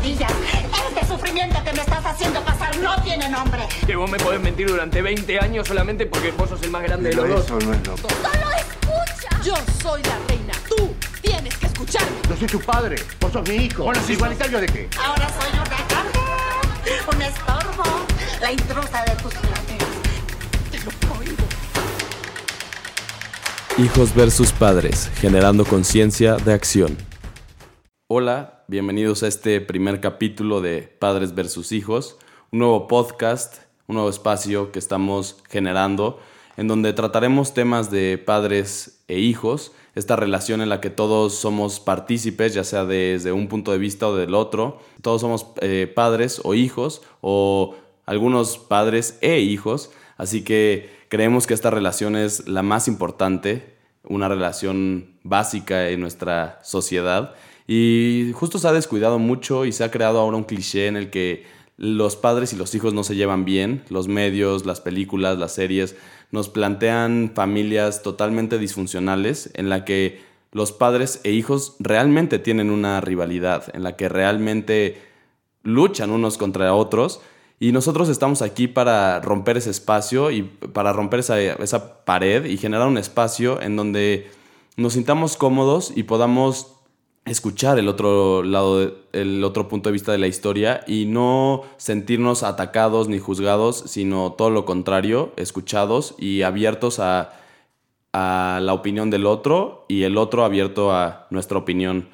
rodillas. Este sufrimiento que me estás haciendo pasar no tiene nombre. Que vos me podés mentir durante 20 años solamente porque vos sos el más grande de los dos. Eso no es loco. ¡Solo escucha! Yo soy la reina. Tú tienes que escucharme. Yo soy tu padre. Vos sos mi hijo. Bueno, sí, ¿Igualitario de qué? Ahora soy una carga, un estorbo, la intrusa de tus planes. Te lo prohíbo. Hijos versus padres, generando conciencia de acción. Hola, bienvenidos a este primer capítulo de Padres versus Hijos, un nuevo podcast, un nuevo espacio que estamos generando en donde trataremos temas de padres e hijos, esta relación en la que todos somos partícipes, ya sea desde un punto de vista o del otro, todos somos eh, padres o hijos o algunos padres e hijos, así que creemos que esta relación es la más importante, una relación básica en nuestra sociedad y justo se ha descuidado mucho y se ha creado ahora un cliché en el que los padres y los hijos no se llevan bien, los medios, las películas, las series nos plantean familias totalmente disfuncionales en la que los padres e hijos realmente tienen una rivalidad, en la que realmente luchan unos contra otros. Y nosotros estamos aquí para romper ese espacio y para romper esa, esa pared y generar un espacio en donde nos sintamos cómodos y podamos escuchar el otro lado, el otro punto de vista de la historia y no sentirnos atacados ni juzgados, sino todo lo contrario, escuchados y abiertos a, a la opinión del otro y el otro abierto a nuestra opinión.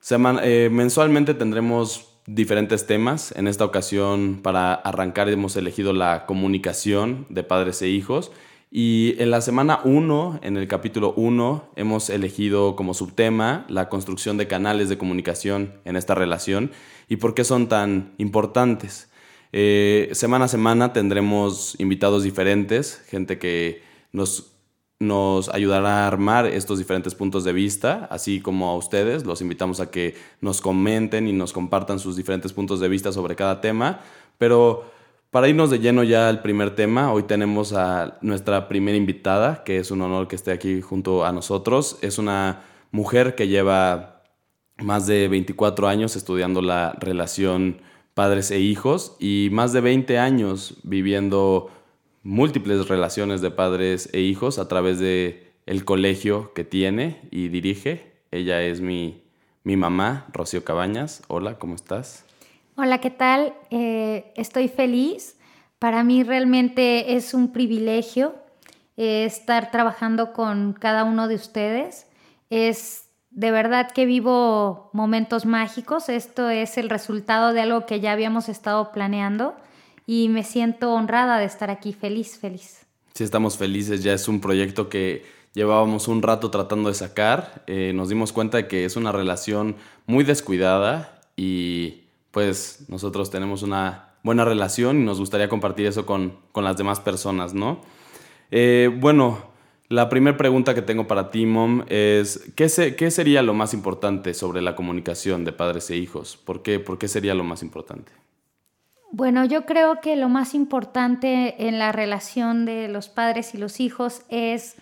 Seman eh, mensualmente tendremos diferentes temas. En esta ocasión, para arrancar, hemos elegido la comunicación de padres e hijos. Y en la semana 1, en el capítulo 1, hemos elegido como subtema la construcción de canales de comunicación en esta relación y por qué son tan importantes. Eh, semana a semana tendremos invitados diferentes, gente que nos, nos ayudará a armar estos diferentes puntos de vista, así como a ustedes. Los invitamos a que nos comenten y nos compartan sus diferentes puntos de vista sobre cada tema, pero para irnos de lleno ya al primer tema, hoy tenemos a nuestra primera invitada, que es un honor que esté aquí junto a nosotros. Es una mujer que lleva más de 24 años estudiando la relación padres e hijos y más de 20 años viviendo múltiples relaciones de padres e hijos a través de el colegio que tiene y dirige. Ella es mi, mi mamá, Rocío Cabañas. Hola, ¿cómo estás? Hola, ¿qué tal? Eh, estoy feliz. Para mí realmente es un privilegio eh, estar trabajando con cada uno de ustedes. Es de verdad que vivo momentos mágicos. Esto es el resultado de algo que ya habíamos estado planeando y me siento honrada de estar aquí. Feliz, feliz. Sí, estamos felices. Ya es un proyecto que llevábamos un rato tratando de sacar. Eh, nos dimos cuenta de que es una relación muy descuidada y pues nosotros tenemos una buena relación y nos gustaría compartir eso con, las demás personas, ¿no? Eh, bueno, la primera pregunta que tengo para ti, Mom, es ¿qué, ¿qué, sería lo más importante sobre la comunicación de padres e hijos? ¿Por qué, ¿Por qué sería lo más importante? Bueno, yo creo que lo más importante en la relación de los padres y los hijos es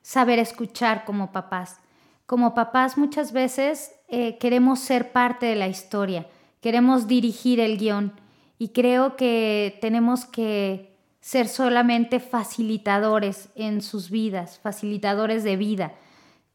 saber escuchar como papás. Como papás muchas veces eh, queremos ser parte de la historia queremos dirigir el guion y creo que tenemos que ser solamente facilitadores en sus vidas, facilitadores de vida.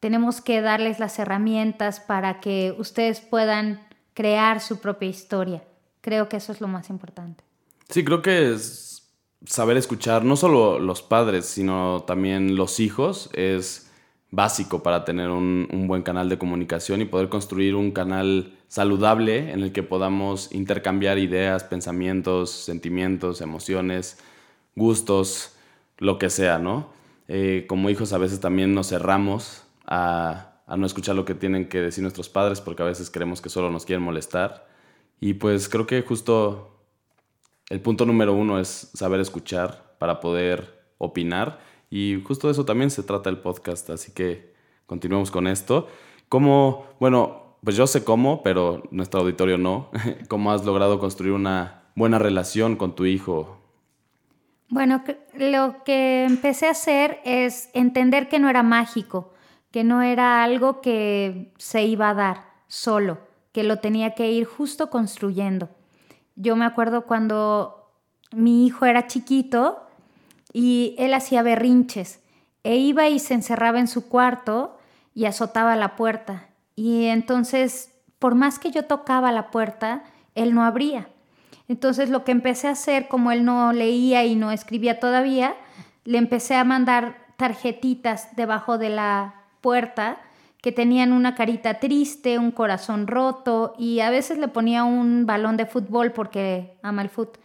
Tenemos que darles las herramientas para que ustedes puedan crear su propia historia. Creo que eso es lo más importante. Sí, creo que es saber escuchar no solo los padres, sino también los hijos es básico para tener un, buen canal de comunicación y poder construir un canal saludable en el que podamos intercambiar ideas, pensamientos, sentimientos, emociones, gustos, lo que sea, ¿no? Eh, como hijos a veces también nos cerramos a, a no escuchar lo que tienen que decir nuestros padres porque a veces creemos que solo nos quieren molestar. Y pues creo que justo el punto número uno es saber escuchar para poder opinar y justo de eso también se trata el podcast, así que continuemos con esto. ¿Cómo, bueno, pues yo sé cómo, pero nuestro auditorio no, cómo has logrado construir una buena relación con tu hijo? Bueno, lo que empecé a hacer es entender que no era mágico, que no era algo que se iba a dar solo, que lo tenía que ir justo construyendo. Yo me acuerdo cuando mi hijo era chiquito y él hacía berrinches e iba y se encerraba en su cuarto y azotaba la puerta. Y entonces, por más que yo tocaba la puerta, él no abría. Entonces lo que empecé a hacer, como él no leía y no escribía todavía, le empecé a mandar tarjetitas debajo de la puerta que tenían una carita triste, un corazón roto y a veces le ponía un balón de fútbol porque ama el fútbol.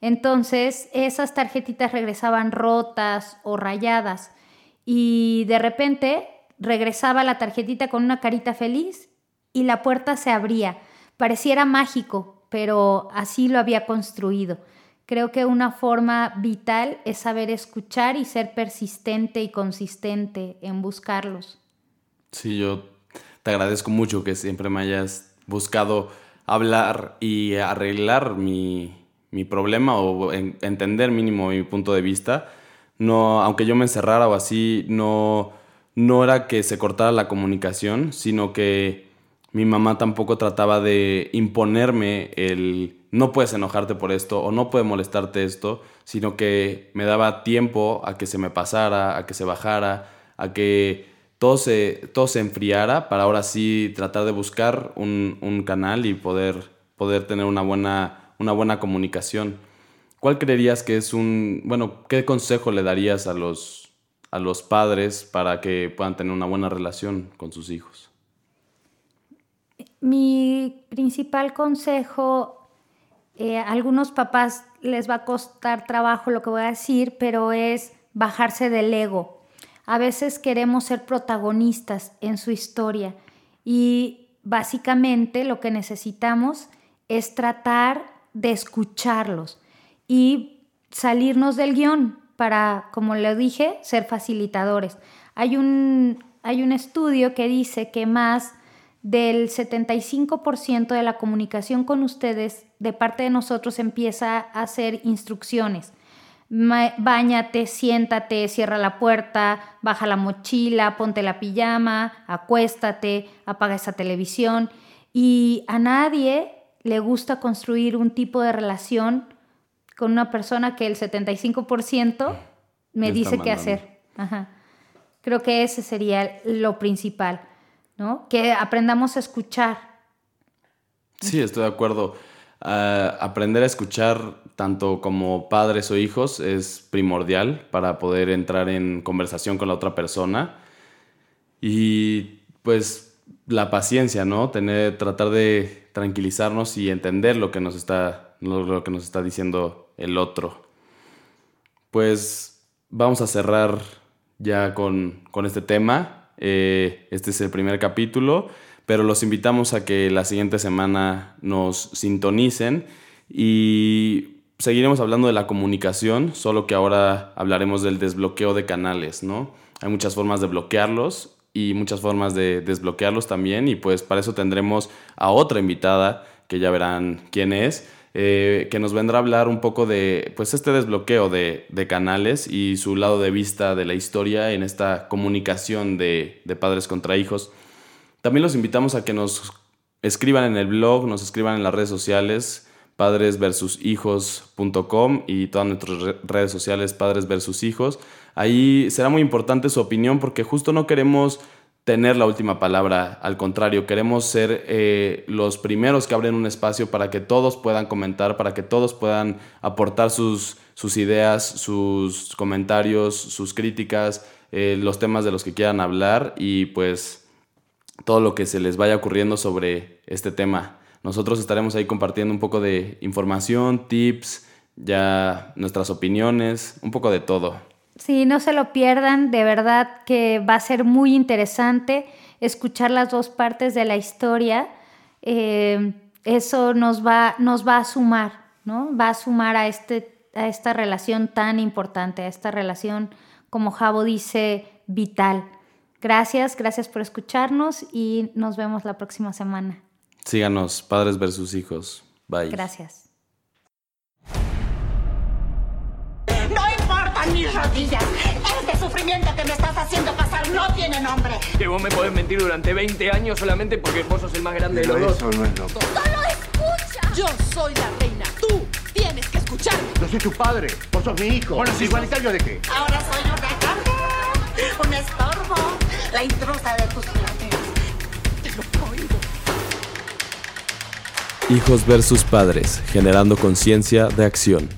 Entonces esas tarjetitas regresaban rotas o rayadas y de repente regresaba la tarjetita con una carita feliz y la puerta se abría. Pareciera mágico, pero así lo había construido. Creo que una forma vital es saber escuchar y ser persistente y consistente en buscarlos. Sí, yo te agradezco mucho que siempre me hayas buscado hablar y arreglar mi, problema o entender mínimo mi punto de vista. No, aunque yo me encerrara o así, no, no era que se cortara la comunicación, sino que mi mamá tampoco trataba de imponerme el no puedes enojarte por esto o no puede molestarte esto, sino que me daba tiempo a que se me pasara, a que se bajara, a que todo se, todo se enfriara para ahora sí tratar de buscar un, canal y poder, poder tener una buena, una buena comunicación. ¿Cuál creerías que es un, bueno, qué consejo le darías a los, a los padres para que puedan tener una buena relación con sus hijos? Mi principal consejo, eh, a algunos papás les va a costar trabajo lo que voy a decir, pero es bajarse del ego. A veces queremos ser protagonistas en su historia y básicamente lo que necesitamos es tratar de escucharlos y salirnos del guion para, como le dije, ser facilitadores. Hay un, hay un estudio que dice que más del 75% de la comunicación con ustedes de parte de nosotros empieza a hacer instrucciones. Báñate, siéntate, cierra la puerta, baja la mochila, ponte la pijama, acuéstate, apaga esa televisión. Y a nadie le gusta construir un tipo de relación con una persona que el 75% me dice qué hacer. Creo que ese sería lo principal. ¿no? Que aprendamos a escuchar. Sí, estoy de acuerdo. Ah, aprender a escuchar tanto como padres o hijos es primordial para poder entrar en conversación con la otra persona. Y pues la paciencia, ¿no? Tener, tratar de tranquilizarnos y entender lo que nos está, lo que nos está diciendo el otro. Pues vamos a cerrar ya con, con este tema. Eh, este es el primer capítulo, pero los invitamos a que la siguiente semana nos sintonicen y seguiremos hablando de la comunicación, solo que ahora hablaremos del desbloqueo de canales, ¿no? Hay muchas formas de bloquearlos y muchas formas de desbloquearlos también y pues para eso tendremos a otra invitada que ya verán quién es eh, que nos vendrá a hablar un poco de pues este desbloqueo de, canales y su lado de vista de la historia en esta comunicación de, padres contra hijos. También los invitamos a que nos escriban en el blog, nos escriban en las redes sociales padresversushijos.com y todas nuestras redes sociales padres versus hijos. Ahí será muy importante su opinión porque justo no queremos tener la última palabra. Al contrario, queremos ser eh, los primeros que abren un espacio para que todos puedan comentar, para que todos puedan aportar sus, sus ideas, sus comentarios, sus críticas, eh, los temas de los que quieran hablar y pues todo lo que se les vaya ocurriendo sobre este tema. Nosotros estaremos ahí compartiendo un poco de información, tips, ya nuestras opiniones, un poco de todo. Sí, no se lo pierdan, de verdad que va a ser muy interesante escuchar las dos partes de la historia. Eh, eso nos va, nos va a sumar, ¿no? Va a sumar a, este, a esta relación tan importante, a esta relación, como Javo dice, vital. Gracias, gracias por escucharnos y nos vemos la próxima semana. Síganos, Padres versus Hijos. Bye. Gracias. mis rodillas. Este es sufrimiento que me estás haciendo pasar no tiene nombre. Que vos me podés mentir durante 20 años solamente porque vos sos el más grande de los dos. Eso no es loco. ¡Solo escucha! Yo soy la reina. Tú tienes que escucharme. Yo soy tu padre. Vos sos mi hijo. Bueno, sí, ¿Igualitario de qué? Ahora soy una carga, un estorbo, la intrusa de tus planes. Hijos versus padres, generando conciencia de acción.